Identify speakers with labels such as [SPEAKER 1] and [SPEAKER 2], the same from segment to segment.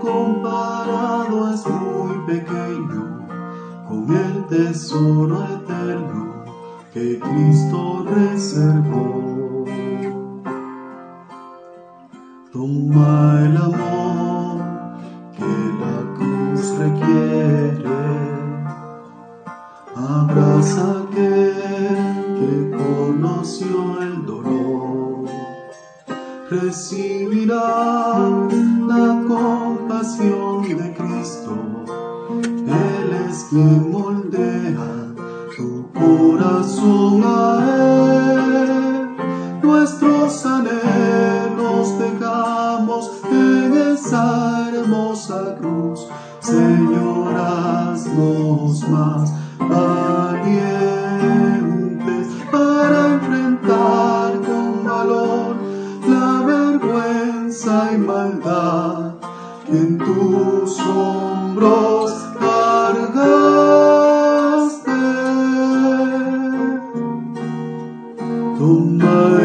[SPEAKER 1] comparado es muy pequeño con el tesoro eterno que Cristo reservó. Toma el amor que la cruz requiere. Abraza aquel que conoció el dolor. Recibirá de Cristo. Él es quien moldea tu corazón a Él. Nuestros anhelos dejamos en esa hermosa cruz. Señor, haznos más valientes para enfrentar con valor la vergüenza y maldad hombros cargaste. Toma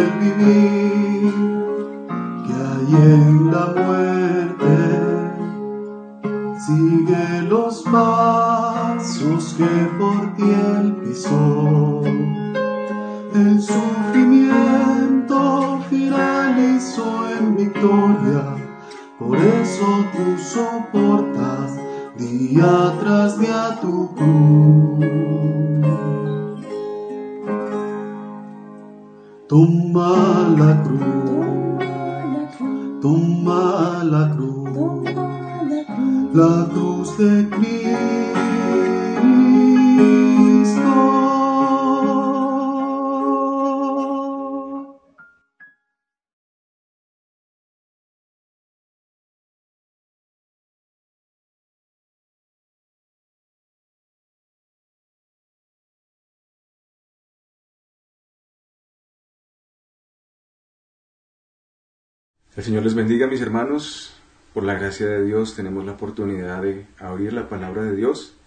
[SPEAKER 1] El
[SPEAKER 2] Señor les bendiga, mis hermanos. Por la gracia de Dios tenemos la oportunidad de abrir la palabra de Dios.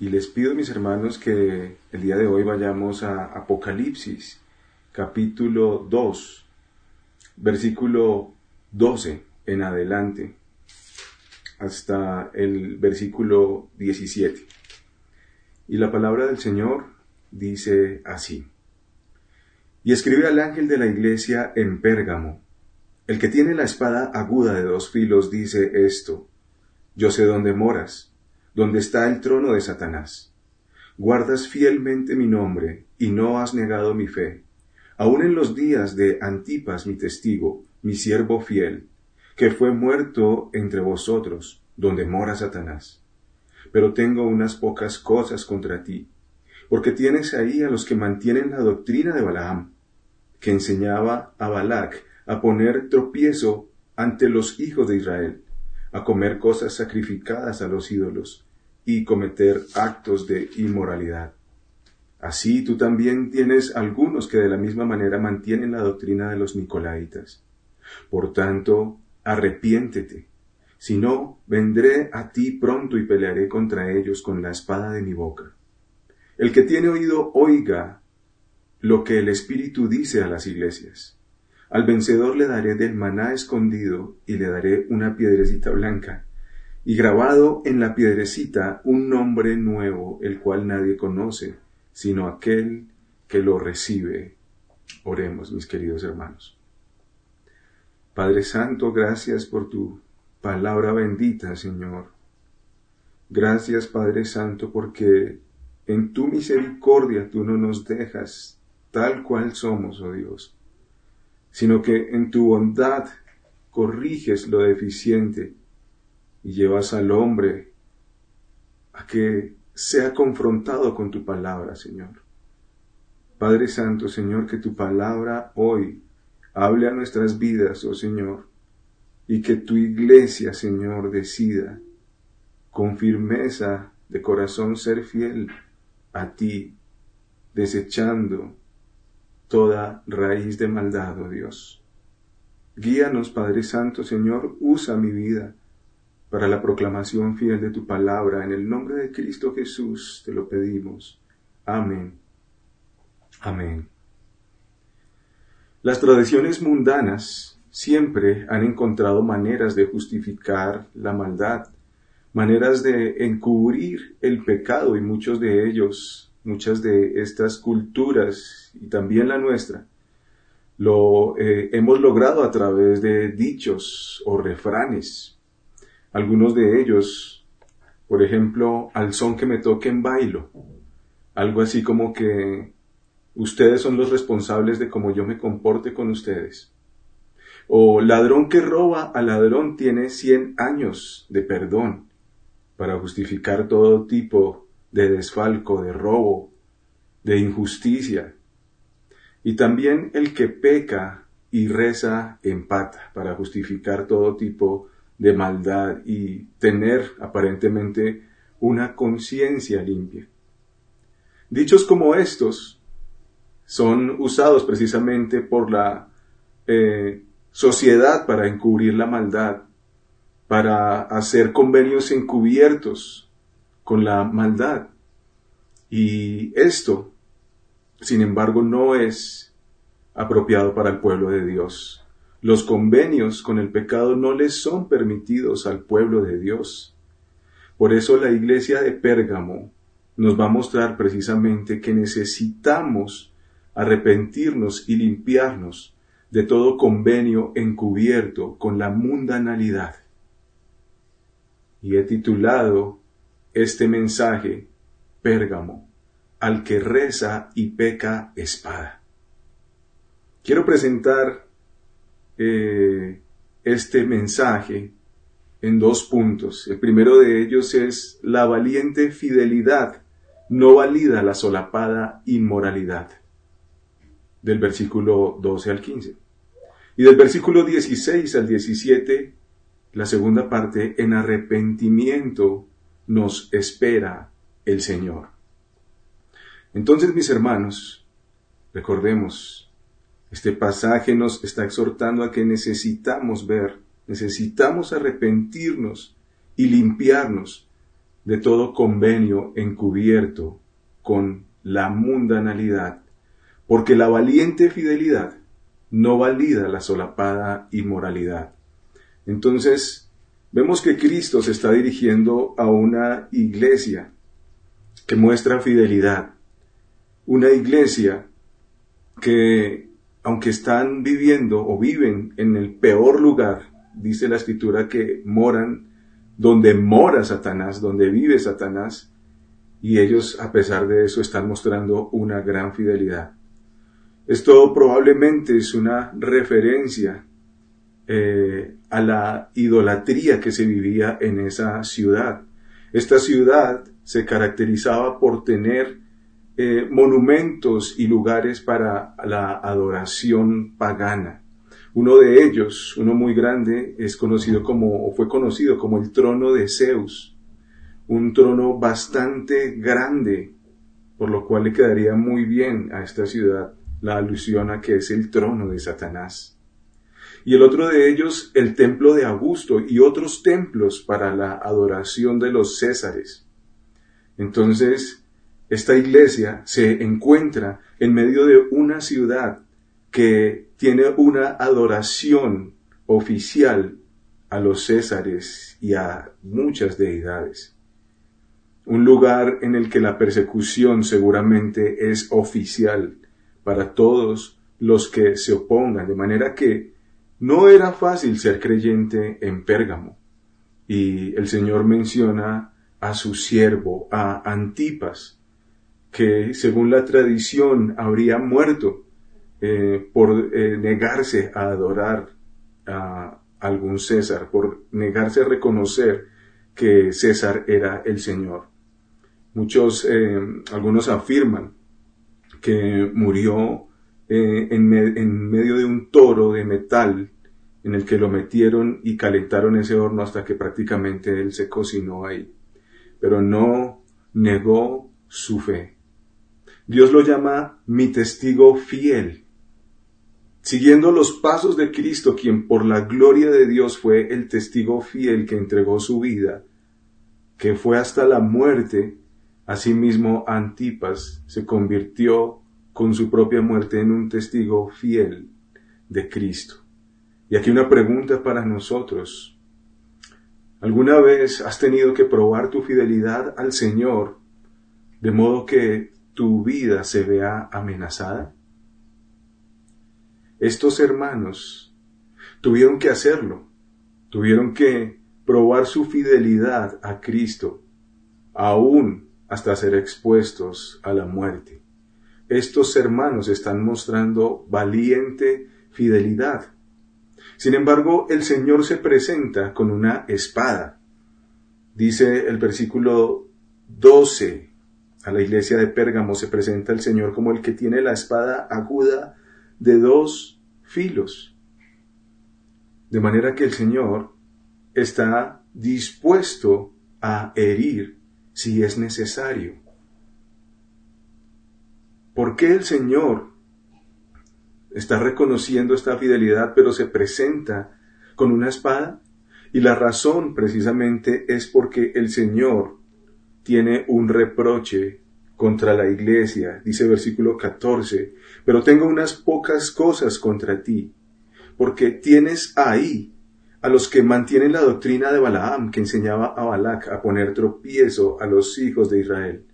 [SPEAKER 2] Y les pido, mis hermanos, que el día de hoy vayamos a Apocalipsis, capítulo 2, versículo 12 en adelante, hasta el versículo 17. Y la palabra del Señor dice así. Y escribe al ángel de la iglesia en Pérgamo, el que tiene la espada aguda de dos filos dice esto, yo sé dónde moras, dónde está el trono de Satanás. Guardas fielmente mi nombre y no has negado mi fe, aun en los días de Antipas mi testigo, mi siervo fiel, que fue muerto entre vosotros, donde mora Satanás. Pero tengo unas pocas cosas contra ti, porque tienes ahí a los que mantienen la doctrina de Balaam, que enseñaba a Balac a poner tropiezo ante los hijos de Israel, a comer cosas sacrificadas a los ídolos y cometer actos de inmoralidad. Así tú también tienes algunos que de la misma manera mantienen la doctrina de los nicolaitas. Por tanto, arrepiéntete, si no, vendré a ti pronto y pelearé contra ellos con la espada de mi boca. El que tiene oído, oiga lo que el Espíritu dice a las iglesias. Al vencedor le daré del maná escondido y le daré una piedrecita blanca, y grabado en la piedrecita un nombre nuevo, el cual nadie conoce, sino aquel que lo recibe. Oremos, mis queridos hermanos. Padre Santo, gracias por tu palabra bendita, Señor. Gracias, Padre Santo, porque en tu misericordia tú no nos dejas tal cual somos, oh Dios sino que en tu bondad corriges lo deficiente y llevas al hombre a que sea confrontado con tu palabra, Señor. Padre Santo, Señor, que tu palabra hoy hable a nuestras vidas, oh Señor, y que tu iglesia, Señor, decida con firmeza de corazón ser fiel a ti, desechando toda raíz de maldad, oh Dios. Guíanos, Padre Santo, Señor, usa mi vida para la proclamación fiel de tu palabra. En el nombre de Cristo Jesús te lo pedimos. Amén. Amén. Las tradiciones mundanas siempre han encontrado maneras de justificar la maldad, maneras de encubrir el pecado y muchos de ellos, muchas de estas culturas y también la nuestra, lo eh, hemos logrado a través de dichos o refranes. Algunos de ellos, por ejemplo, al son que me toquen bailo. Algo así como que ustedes son los responsables de cómo yo me comporte con ustedes. O ladrón que roba a ladrón tiene cien años de perdón para justificar todo tipo de desfalco, de robo, de injusticia. Y también el que peca y reza empata para justificar todo tipo de maldad y tener aparentemente una conciencia limpia. Dichos como estos son usados precisamente por la eh, sociedad para encubrir la maldad, para hacer convenios encubiertos con la maldad. Y esto, sin embargo, no es apropiado para el pueblo de Dios. Los convenios con el pecado no les son permitidos al pueblo de Dios. Por eso la iglesia de Pérgamo nos va a mostrar precisamente que necesitamos arrepentirnos y limpiarnos de todo convenio encubierto con la mundanalidad. Y he titulado este mensaje Pérgamo, al que reza y peca espada. Quiero presentar eh, este mensaje en dos puntos. El primero de ellos es la valiente fidelidad no valida la solapada inmoralidad del versículo 12 al 15. Y del versículo 16 al 17, la segunda parte, en arrepentimiento nos espera el Señor. Entonces, mis hermanos, recordemos, este pasaje nos está exhortando a que necesitamos ver, necesitamos arrepentirnos y limpiarnos de todo convenio encubierto con la mundanalidad porque la valiente fidelidad no valida la solapada inmoralidad. Entonces, vemos que Cristo se está dirigiendo a una iglesia que muestra fidelidad, una iglesia que, aunque están viviendo o viven en el peor lugar, dice la escritura que moran donde mora Satanás, donde vive Satanás, y ellos a pesar de eso están mostrando una gran fidelidad. Esto probablemente es una referencia eh, a la idolatría que se vivía en esa ciudad. Esta ciudad se caracterizaba por tener eh, monumentos y lugares para la adoración pagana. Uno de ellos, uno muy grande, es conocido como, o fue conocido como el trono de Zeus, un trono bastante grande, por lo cual le quedaría muy bien a esta ciudad la alusión a que es el trono de Satanás. Y el otro de ellos, el templo de Augusto y otros templos para la adoración de los Césares. Entonces, esta iglesia se encuentra en medio de una ciudad que tiene una adoración oficial a los Césares y a muchas deidades. Un lugar en el que la persecución seguramente es oficial para todos los que se opongan, de manera que no era fácil ser creyente en Pérgamo. Y el Señor menciona a su siervo, a Antipas, que según la tradición habría muerto eh, por eh, negarse a adorar a algún César, por negarse a reconocer que César era el Señor. Muchos, eh, algunos afirman que murió eh, en, medio de un toro de metal en el que lo metieron y calentaron ese horno hasta que prácticamente él se cocinó ahí. Pero no negó su fe. Dios lo llama mi testigo fiel. Siguiendo los pasos de Cristo, quien por la gloria de Dios fue el testigo fiel que entregó su vida, que fue hasta la muerte, asimismo Antipas se convirtió con su propia muerte en un testigo fiel de Cristo. Y aquí una pregunta para nosotros. ¿Alguna vez has tenido que probar tu fidelidad al Señor de modo que tu vida se vea amenazada? Estos hermanos tuvieron que hacerlo, tuvieron que probar su fidelidad a Cristo, aún hasta ser expuestos a la muerte estos hermanos están mostrando valiente fidelidad. Sin embargo, el Señor se presenta con una espada. Dice el versículo 12, a la iglesia de Pérgamo se presenta el Señor como el que tiene la espada aguda de dos filos. De manera que el Señor está dispuesto a herir si es necesario. ¿Por qué el Señor está reconociendo esta fidelidad pero se presenta con una espada? Y la razón precisamente es porque el Señor tiene un reproche contra la iglesia, dice versículo 14, pero tengo unas pocas cosas contra ti, porque tienes ahí a los que mantienen la doctrina de Balaam, que enseñaba a Balac a poner tropiezo a los hijos de Israel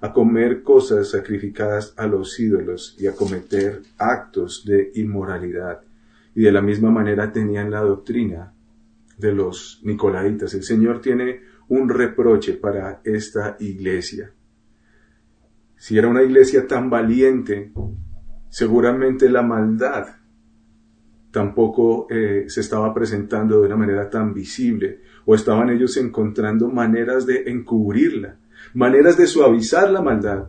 [SPEAKER 2] a comer cosas sacrificadas a los ídolos y a cometer actos de inmoralidad. Y de la misma manera tenían la doctrina de los nicolaitas. El Señor tiene un reproche para esta iglesia. Si era una iglesia tan valiente, seguramente la maldad tampoco eh, se estaba presentando de una manera tan visible o estaban ellos encontrando maneras de encubrirla maneras de suavizar la maldad,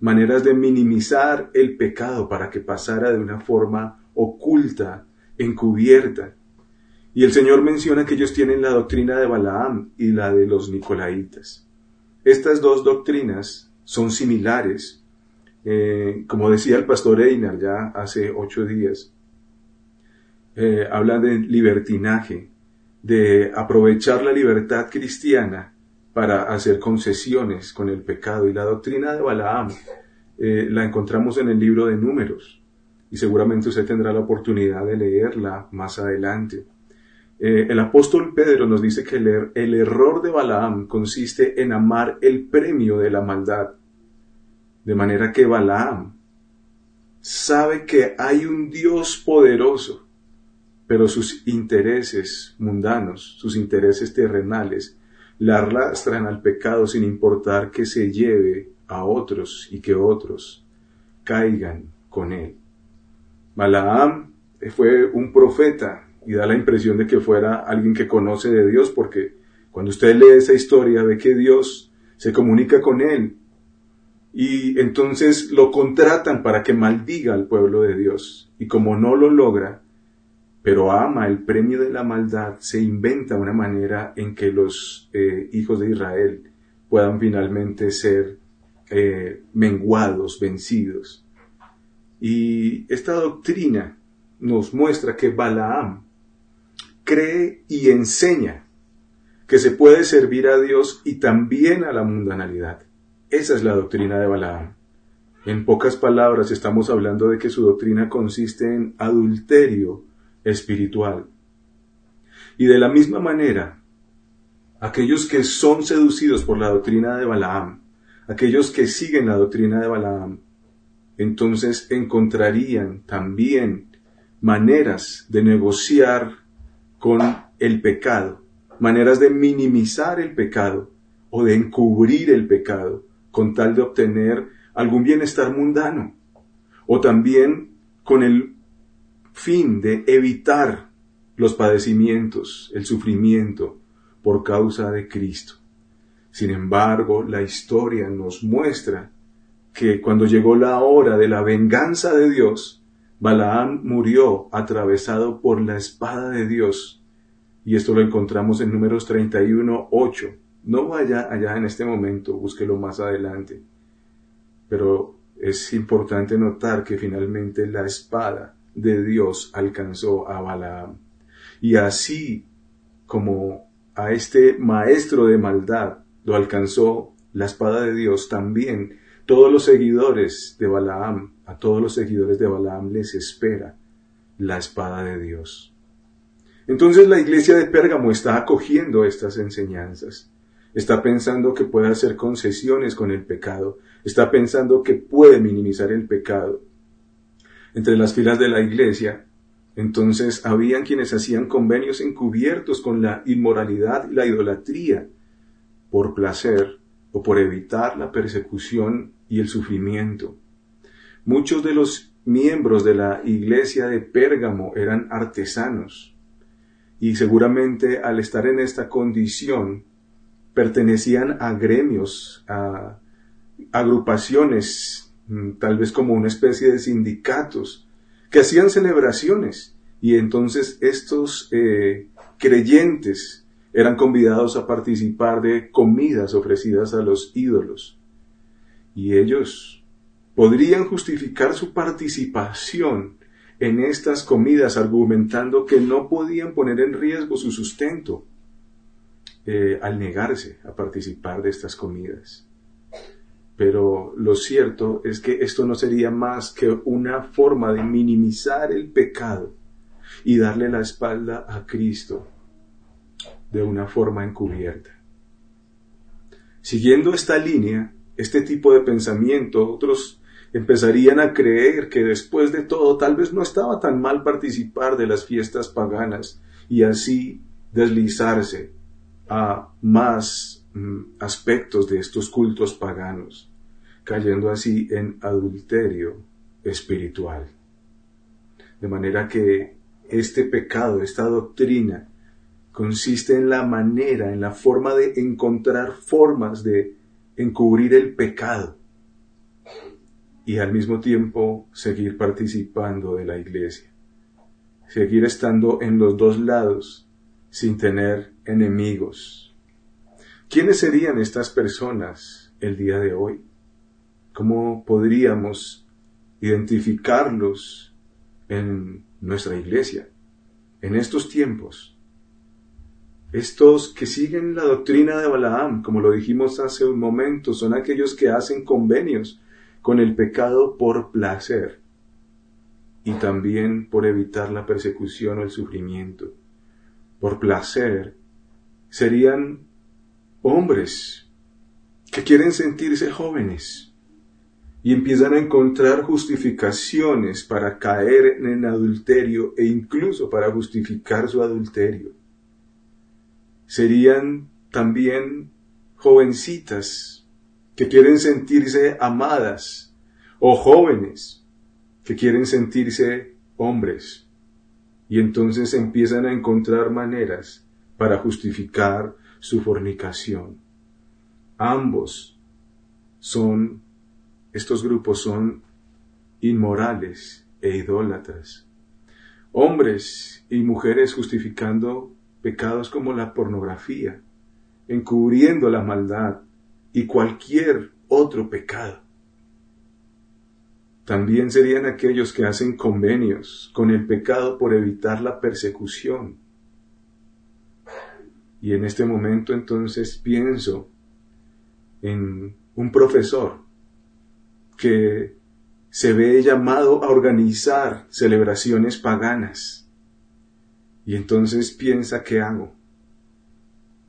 [SPEAKER 2] maneras de minimizar el pecado para que pasara de una forma oculta, encubierta. Y el Señor menciona que ellos tienen la doctrina de Balaam y la de los Nicolaitas. Estas dos doctrinas son similares. Eh, como decía el pastor Einar ya hace ocho días, eh, habla de libertinaje, de aprovechar la libertad cristiana para hacer concesiones con el pecado. Y la doctrina de Balaam eh, la encontramos en el libro de números y seguramente usted tendrá la oportunidad de leerla más adelante. Eh, el apóstol Pedro nos dice que el, el error de Balaam consiste en amar el premio de la maldad. De manera que Balaam sabe que hay un Dios poderoso, pero sus intereses mundanos, sus intereses terrenales, la arrastran al pecado sin importar que se lleve a otros y que otros caigan con él. Balaam fue un profeta y da la impresión de que fuera alguien que conoce de Dios porque cuando usted lee esa historia ve que Dios se comunica con él y entonces lo contratan para que maldiga al pueblo de Dios y como no lo logra, pero ama el premio de la maldad, se inventa una manera en que los eh, hijos de Israel puedan finalmente ser eh, menguados, vencidos. Y esta doctrina nos muestra que Balaam cree y enseña que se puede servir a Dios y también a la mundanalidad. Esa es la doctrina de Balaam. En pocas palabras estamos hablando de que su doctrina consiste en adulterio espiritual. Y de la misma manera, aquellos que son seducidos por la doctrina de Balaam, aquellos que siguen la doctrina de Balaam, entonces encontrarían también maneras de negociar con el pecado, maneras de minimizar el pecado o de encubrir el pecado con tal de obtener algún bienestar mundano, o también con el fin de evitar los padecimientos, el sufrimiento por causa de Cristo. Sin embargo, la historia nos muestra que cuando llegó la hora de la venganza de Dios, Balaam murió atravesado por la espada de Dios. Y esto lo encontramos en números 31, 8. No vaya allá en este momento, búsquelo más adelante. Pero es importante notar que finalmente la espada de Dios alcanzó a Balaam. Y así como a este maestro de maldad lo alcanzó la espada de Dios, también todos los seguidores de Balaam, a todos los seguidores de Balaam les espera la espada de Dios. Entonces la iglesia de Pérgamo está acogiendo estas enseñanzas está pensando que puede hacer concesiones con el pecado, está pensando que puede minimizar el pecado. Entre las filas de la iglesia, entonces habían quienes hacían convenios encubiertos con la inmoralidad y la idolatría, por placer o por evitar la persecución y el sufrimiento. Muchos de los miembros de la iglesia de Pérgamo eran artesanos, y seguramente al estar en esta condición pertenecían a gremios, a agrupaciones, tal vez como una especie de sindicatos, que hacían celebraciones y entonces estos eh, creyentes eran convidados a participar de comidas ofrecidas a los ídolos. Y ellos podrían justificar su participación en estas comidas argumentando que no podían poner en riesgo su sustento eh, al negarse a participar de estas comidas. Pero lo cierto es que esto no sería más que una forma de minimizar el pecado y darle la espalda a Cristo de una forma encubierta. Siguiendo esta línea, este tipo de pensamiento, otros empezarían a creer que después de todo tal vez no estaba tan mal participar de las fiestas paganas y así deslizarse a más aspectos de estos cultos paganos, cayendo así en adulterio espiritual. De manera que este pecado, esta doctrina, consiste en la manera, en la forma de encontrar formas de encubrir el pecado y al mismo tiempo seguir participando de la iglesia, seguir estando en los dos lados sin tener enemigos. ¿Quiénes serían estas personas el día de hoy? ¿Cómo podríamos identificarlos en nuestra iglesia, en estos tiempos? Estos que siguen la doctrina de Balaam, como lo dijimos hace un momento, son aquellos que hacen convenios con el pecado por placer y también por evitar la persecución o el sufrimiento por placer, serían hombres que quieren sentirse jóvenes y empiezan a encontrar justificaciones para caer en adulterio e incluso para justificar su adulterio. Serían también jovencitas que quieren sentirse amadas o jóvenes que quieren sentirse hombres y entonces empiezan a encontrar maneras para justificar su fornicación. Ambos son, estos grupos son inmorales e idólatras. Hombres y mujeres justificando pecados como la pornografía, encubriendo la maldad y cualquier otro pecado. También serían aquellos que hacen convenios con el pecado por evitar la persecución. Y en este momento entonces pienso en un profesor que se ve llamado a organizar celebraciones paganas. Y entonces piensa, ¿qué hago?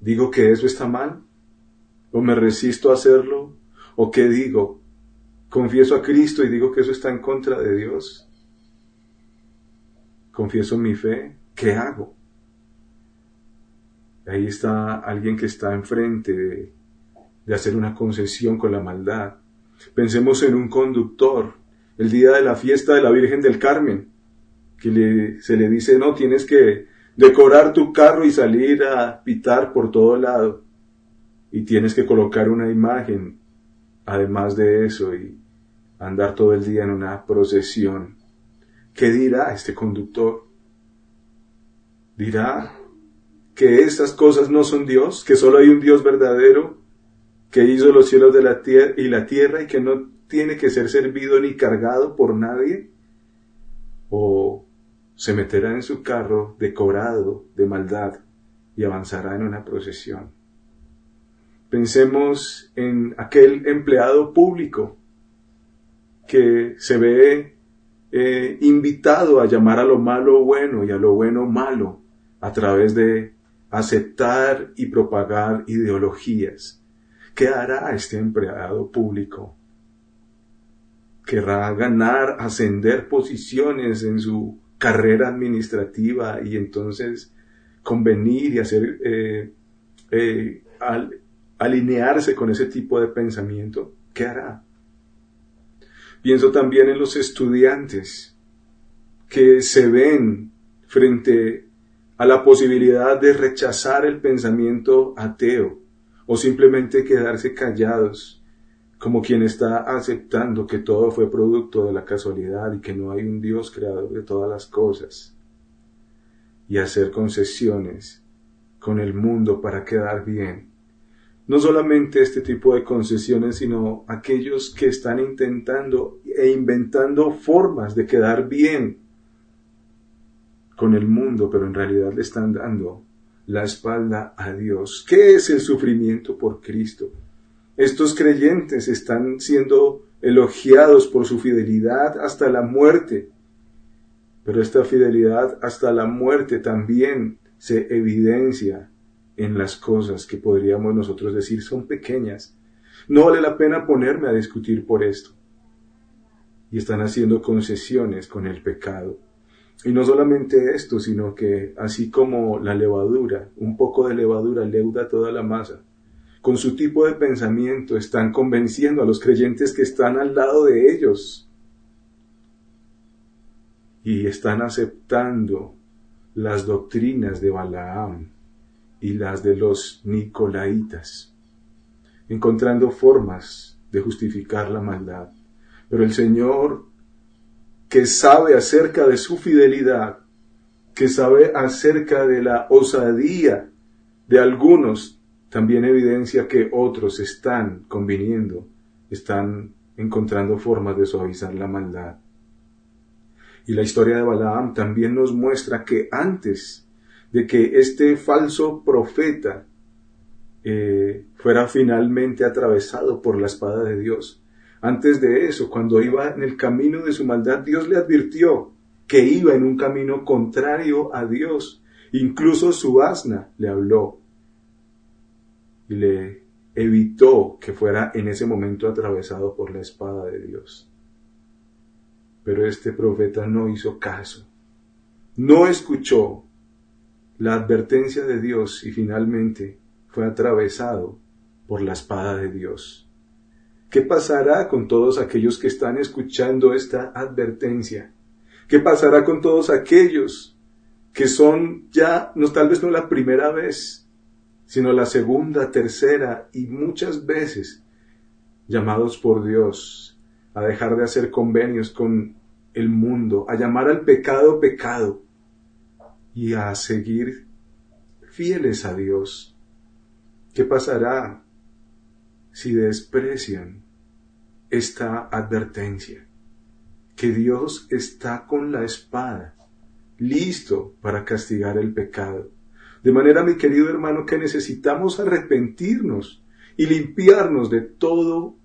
[SPEAKER 2] ¿Digo que eso está mal? ¿O me resisto a hacerlo? ¿O qué digo? confieso a Cristo y digo que eso está en contra de Dios. Confieso mi fe, ¿qué hago? Ahí está alguien que está enfrente de, hacer una concesión con la maldad. Pensemos en un conductor, el día de la fiesta de la Virgen del Carmen, que se le dice, no, tienes que decorar tu carro y salir a pitar por todo lado. Y tienes que colocar una imagen además de eso y andar todo el día en una procesión. ¿qué dirá este conductor? ¿Dirá que estas cosas no son Dios, que solo hay un Dios verdadero, que hizo los cielos de la tierra y la tierra y que no tiene que ser servido ni cargado por nadie? ¿O se meterá en su carro decorado de maldad y avanzará en una procesión? Pensemos en aquel empleado público que se ve eh, invitado a llamar a lo malo bueno y a lo bueno malo a través de aceptar y propagar ideologías. ¿Qué hará este empleado público? ¿Querrá ganar, ascender posiciones en su carrera administrativa y entonces convenir y hacer eh, eh, alinearse con ese tipo de pensamiento? ¿Qué hará? Pienso también en los estudiantes que se ven frente a la posibilidad de rechazar el pensamiento ateo o simplemente quedarse callados como quien está aceptando que todo fue producto de la casualidad y que no hay un Dios creador de todas las cosas y hacer concesiones con el mundo para quedar bien. No solamente este tipo de concesiones, sino aquellos que están intentando e inventando formas de quedar bien con el mundo, pero en realidad le están dando la espalda a Dios. ¿Qué es el sufrimiento por Cristo? Estos creyentes están siendo elogiados por su fidelidad hasta la muerte, pero esta fidelidad hasta la muerte también se evidencia en las cosas que podríamos nosotros decir son pequeñas. No vale la pena ponerme a discutir por esto. Y están haciendo concesiones con el pecado. Y no solamente esto, sino que así como la levadura, un poco de levadura leuda toda la masa, con su tipo de pensamiento están convenciendo a los creyentes que están al lado de ellos y están aceptando las doctrinas de Balaam y las de los Nicolaitas, encontrando formas de justificar la maldad. Pero el Señor, que sabe acerca de su fidelidad, que sabe acerca de la osadía de algunos, también evidencia que otros están conviniendo, están encontrando formas de suavizar la maldad. Y la historia de Balaam también nos muestra que antes de que este falso profeta eh, fuera finalmente atravesado por la espada de Dios. Antes de eso, cuando iba en el camino de su maldad, Dios le advirtió que iba en un camino contrario a Dios. Incluso su asna le habló y le evitó que fuera en ese momento atravesado por la espada de Dios. Pero este profeta no hizo caso, no escuchó la advertencia de Dios y finalmente fue atravesado por la espada de Dios. ¿Qué pasará con todos aquellos que están escuchando esta advertencia? ¿Qué pasará con todos aquellos que son ya, no tal vez no la primera vez, sino la segunda, tercera y muchas veces llamados por Dios a dejar de hacer convenios con el mundo, a llamar al pecado pecado, y a seguir fieles a Dios. ¿Qué pasará si desprecian esta advertencia? Que Dios está con la espada, listo para castigar el pecado. De manera, mi querido hermano, que necesitamos arrepentirnos y limpiarnos de todo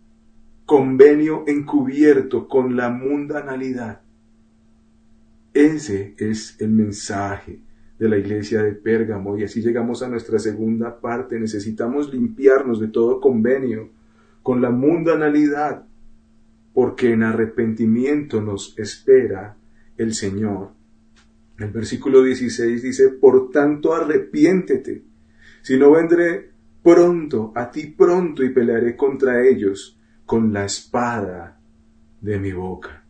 [SPEAKER 2] convenio encubierto con la mundanalidad ese es el mensaje de la iglesia de Pérgamo y así llegamos a nuestra segunda parte. Necesitamos limpiarnos de todo convenio con la mundanalidad porque en arrepentimiento nos espera el Señor. El versículo 16 dice, por tanto arrepiéntete, si no vendré pronto, a ti pronto y pelearé contra ellos con la espada de mi boca.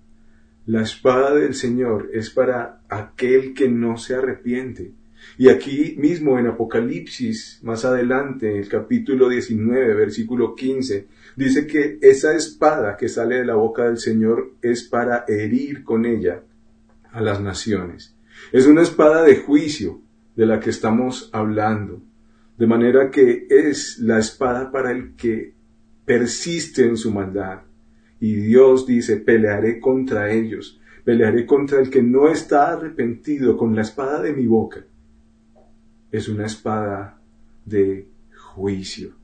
[SPEAKER 2] La espada del Señor es para aquel que no se arrepiente. Y aquí mismo en Apocalipsis, más adelante, en el capítulo 19, versículo 15, dice que esa espada que sale de la boca del Señor es para herir con ella a las naciones. Es una espada de juicio de la que estamos hablando. De manera que es la espada para el que persiste en su maldad. Y Dios dice, pelearé contra ellos, pelearé contra el que no está arrepentido con la espada de mi boca. Es una espada de juicio.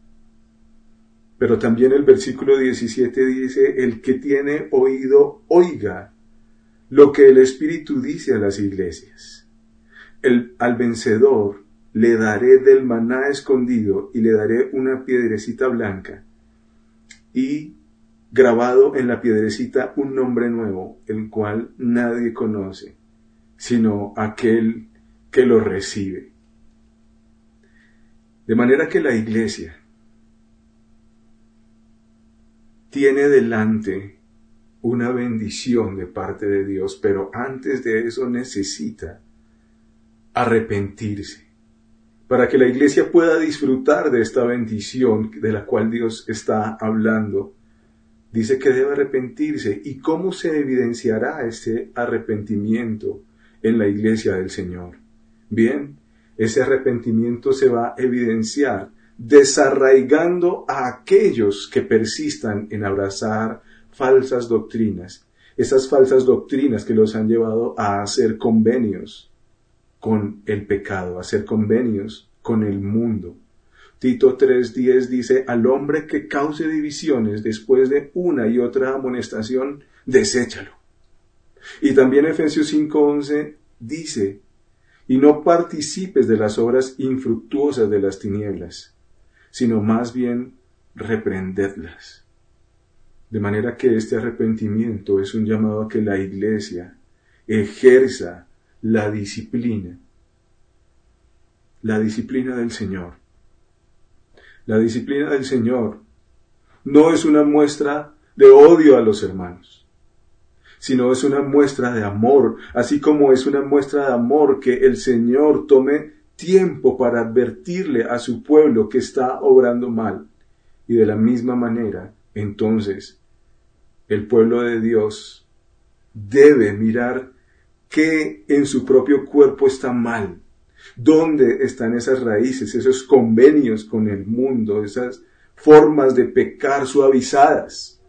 [SPEAKER 2] Pero también el versículo 17 dice, el que tiene oído, oiga lo que el Espíritu dice a las iglesias. El, al vencedor le daré del maná escondido y le daré una piedrecita blanca y grabado en la piedrecita un nombre nuevo, el cual nadie conoce, sino aquel que lo recibe. De manera que la iglesia tiene delante una bendición de parte de Dios, pero antes de eso necesita arrepentirse. Para que la iglesia pueda disfrutar de esta bendición de la cual Dios está hablando, dice que debe arrepentirse. ¿Y cómo se evidenciará ese arrepentimiento en la iglesia del Señor? Bien, ese arrepentimiento se va a evidenciar desarraigando a aquellos que persistan en abrazar falsas doctrinas, esas falsas doctrinas que los han llevado a hacer convenios con el pecado, a hacer convenios con el mundo. Tito 3.10 dice, al hombre que cause divisiones después de una y otra amonestación, deséchalo. Y también Efesios 5.11 dice, y no participes de las obras infructuosas de las tinieblas, sino más bien reprendedlas. De manera que este arrepentimiento es un llamado a que la iglesia ejerza la disciplina, la disciplina del Señor. La disciplina del Señor no es una muestra de odio a los hermanos, sino es una muestra de amor, así como es una muestra de amor que el Señor tome tiempo para advertirle a su pueblo que está obrando mal. Y de la misma manera, entonces, el pueblo de Dios debe mirar qué en su propio cuerpo está mal, dónde están esas raíces, esos convenios con el mundo, esas formas de pecar suavizadas.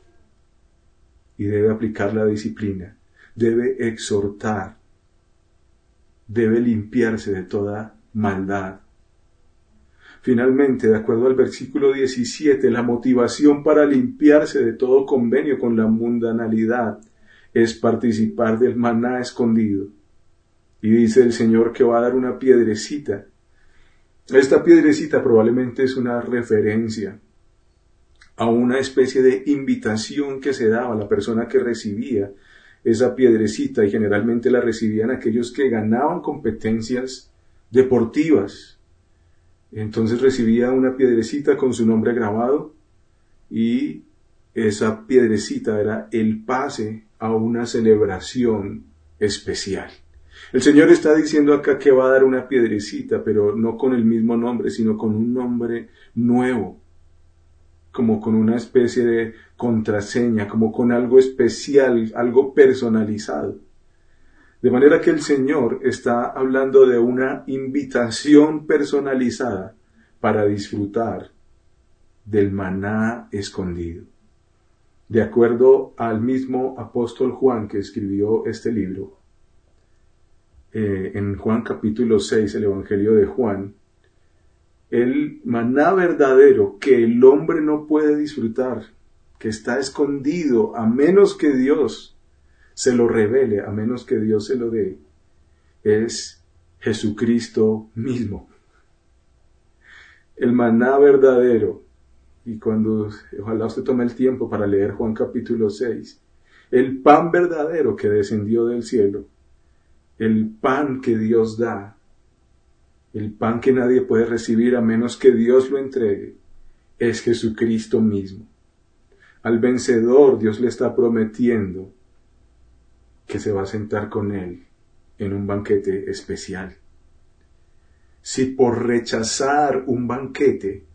[SPEAKER 2] Y debe aplicar la disciplina, debe exhortar, debe limpiarse de toda maldad. Finalmente, de acuerdo al versículo 17, la motivación para limpiarse de todo convenio con la mundanalidad es participar del maná escondido. Y dice el Señor que va a dar una piedrecita. Esta piedrecita probablemente es una referencia a una especie de invitación que se daba a la persona que recibía esa piedrecita y generalmente la recibían aquellos que ganaban competencias deportivas. Entonces recibía una piedrecita con su nombre grabado y esa piedrecita era el pase a una celebración especial. El Señor está diciendo acá que va a dar una piedrecita, pero no con el mismo nombre, sino con un nombre nuevo, como con una especie de contraseña, como con algo especial, algo personalizado. De manera que el Señor está hablando de una invitación personalizada para disfrutar del maná escondido. De acuerdo al mismo apóstol Juan que escribió este libro, eh, en Juan capítulo 6, el Evangelio de Juan, el maná verdadero que el hombre no puede disfrutar, que está escondido a menos que Dios se lo revele, a menos que Dios se lo dé, es Jesucristo mismo. El maná verdadero, y cuando ojalá usted tome el tiempo para leer Juan capítulo 6, el pan verdadero que descendió del cielo, el pan que Dios da, el pan que nadie puede recibir a menos que Dios lo entregue, es Jesucristo mismo. Al vencedor Dios le está prometiendo que se va a sentar con él en un banquete especial. Si por rechazar un banquete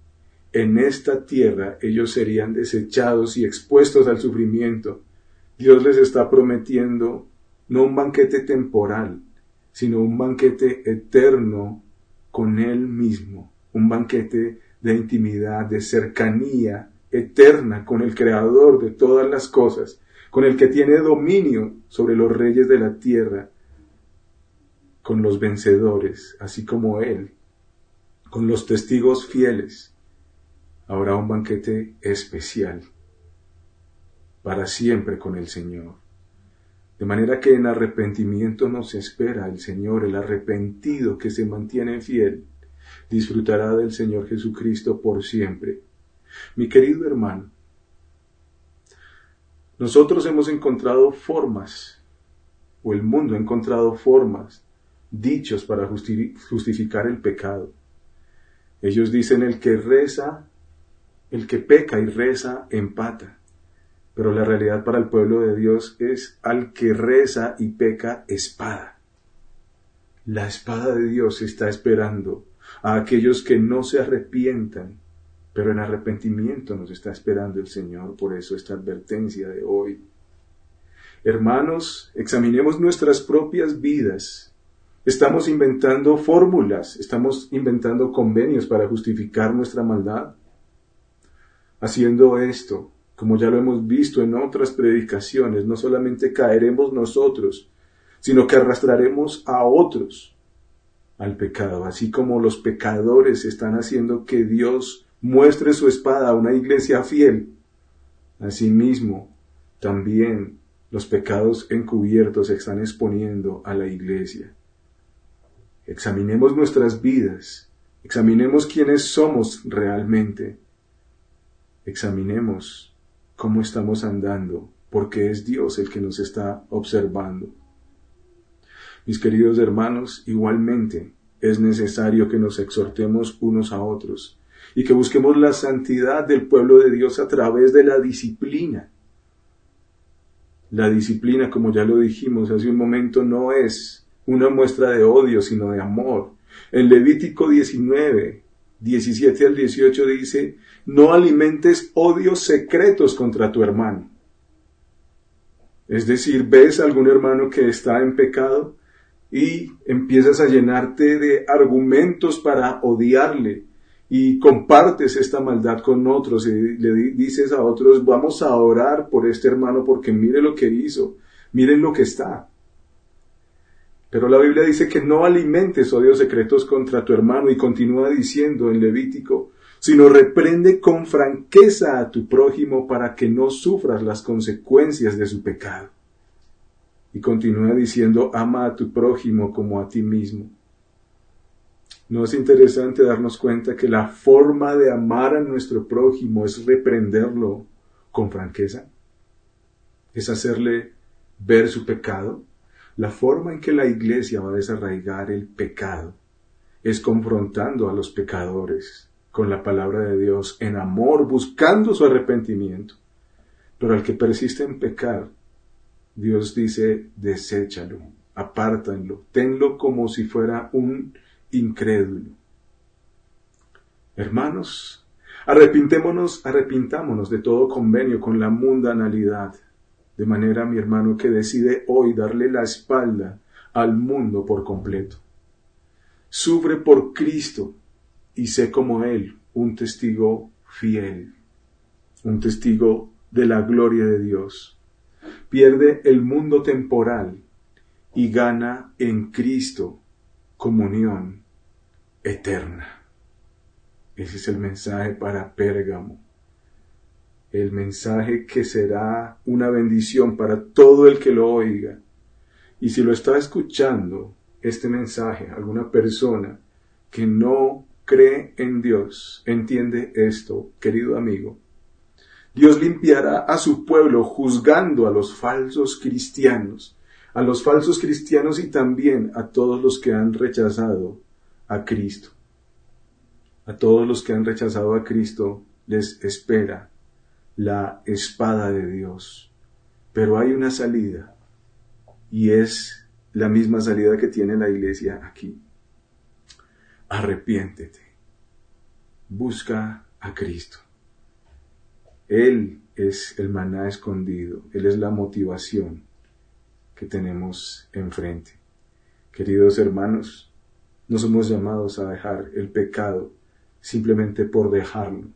[SPEAKER 2] en esta tierra ellos serían desechados y expuestos al sufrimiento, Dios les está prometiendo no un banquete temporal, sino un banquete eterno con Él mismo, un banquete de intimidad, de cercanía eterna con el Creador de todas las cosas, con el que tiene dominio sobre los reyes de la tierra, con los vencedores, así como Él, con los testigos fieles. Habrá un banquete especial para siempre con el Señor. De manera que en arrepentimiento nos espera el Señor, el arrepentido que se mantiene fiel, disfrutará del Señor Jesucristo por siempre. Mi querido hermano, nosotros hemos encontrado formas, o el mundo ha encontrado formas, dichos para justificar el pecado. Ellos dicen el que reza, el que peca y reza, empata. Pero la realidad para el pueblo de Dios es al que reza y peca espada. La espada de Dios está esperando a aquellos que no se arrepientan, pero en arrepentimiento nos está esperando el Señor, por eso esta advertencia de hoy. Hermanos, examinemos nuestras propias vidas. Estamos inventando fórmulas, estamos inventando convenios para justificar nuestra maldad. Haciendo esto, como ya lo hemos visto en otras predicaciones, no solamente caeremos nosotros, sino que arrastraremos a otros al pecado, así como los pecadores están haciendo que Dios muestre su espada a una iglesia fiel. Asimismo, también los pecados encubiertos se están exponiendo a la iglesia. Examinemos nuestras vidas, examinemos quiénes somos realmente, examinemos cómo estamos andando, porque es Dios el que nos está observando. Mis queridos hermanos, igualmente es necesario que nos exhortemos unos a otros y que busquemos la santidad del pueblo de Dios a través de la disciplina. La disciplina, como ya lo dijimos hace un momento, no es una muestra de odio, sino de amor. En Levítico 19, 17 al 18 dice, no alimentes odios secretos contra tu hermano. Es decir, ves a algún hermano que está en pecado y empiezas a llenarte de argumentos para odiarle y compartes esta maldad con otros y le dices a otros, vamos a orar por este hermano porque mire lo que hizo, miren lo que está. Pero la Biblia dice que no alimentes odios secretos contra tu hermano y continúa diciendo en Levítico, sino reprende con franqueza a tu prójimo para que no sufras las consecuencias de su pecado. Y continúa diciendo, ama a tu prójimo como a ti mismo. ¿No es interesante darnos cuenta que la forma de amar a nuestro prójimo es reprenderlo con franqueza? ¿Es hacerle ver su pecado? La forma en que la iglesia va a desarraigar el pecado es confrontando a los pecadores con la palabra de Dios en amor, buscando su arrepentimiento. Pero al que persiste en pecar, Dios dice, deséchalo, apártanlo, tenlo como si fuera un incrédulo. Hermanos, arrepintémonos, arrepintámonos de todo convenio con la mundanalidad de manera, mi hermano, que decide hoy darle la espalda al mundo por completo. Sufre por Cristo y sé como Él un testigo fiel, un testigo de la gloria de Dios. Pierde el mundo temporal y gana en Cristo comunión eterna. Ese es el mensaje para Pérgamo el mensaje que será una bendición para todo el que lo oiga. Y si lo está escuchando, este mensaje, alguna persona que no cree en Dios, entiende esto, querido amigo. Dios limpiará a su pueblo juzgando a los falsos cristianos, a los falsos cristianos y también a todos los que han rechazado a Cristo. A todos los que han rechazado a Cristo les espera la espada de Dios. Pero hay una salida y es la misma salida que tiene la iglesia aquí. Arrepiéntete. Busca a Cristo. Él es el maná escondido, Él es la motivación. que tenemos enfrente. Queridos hermanos, no somos llamados a dejar el pecado simplemente por dejarlo,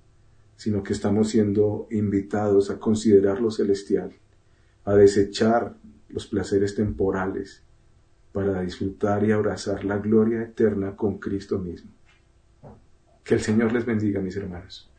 [SPEAKER 2] sino que estamos siendo invitados a considerar lo celestial, a desechar los placeres temporales para disfrutar y abrazar la gloria eterna con Cristo mismo. Que el Señor les bendiga, mis hermanos.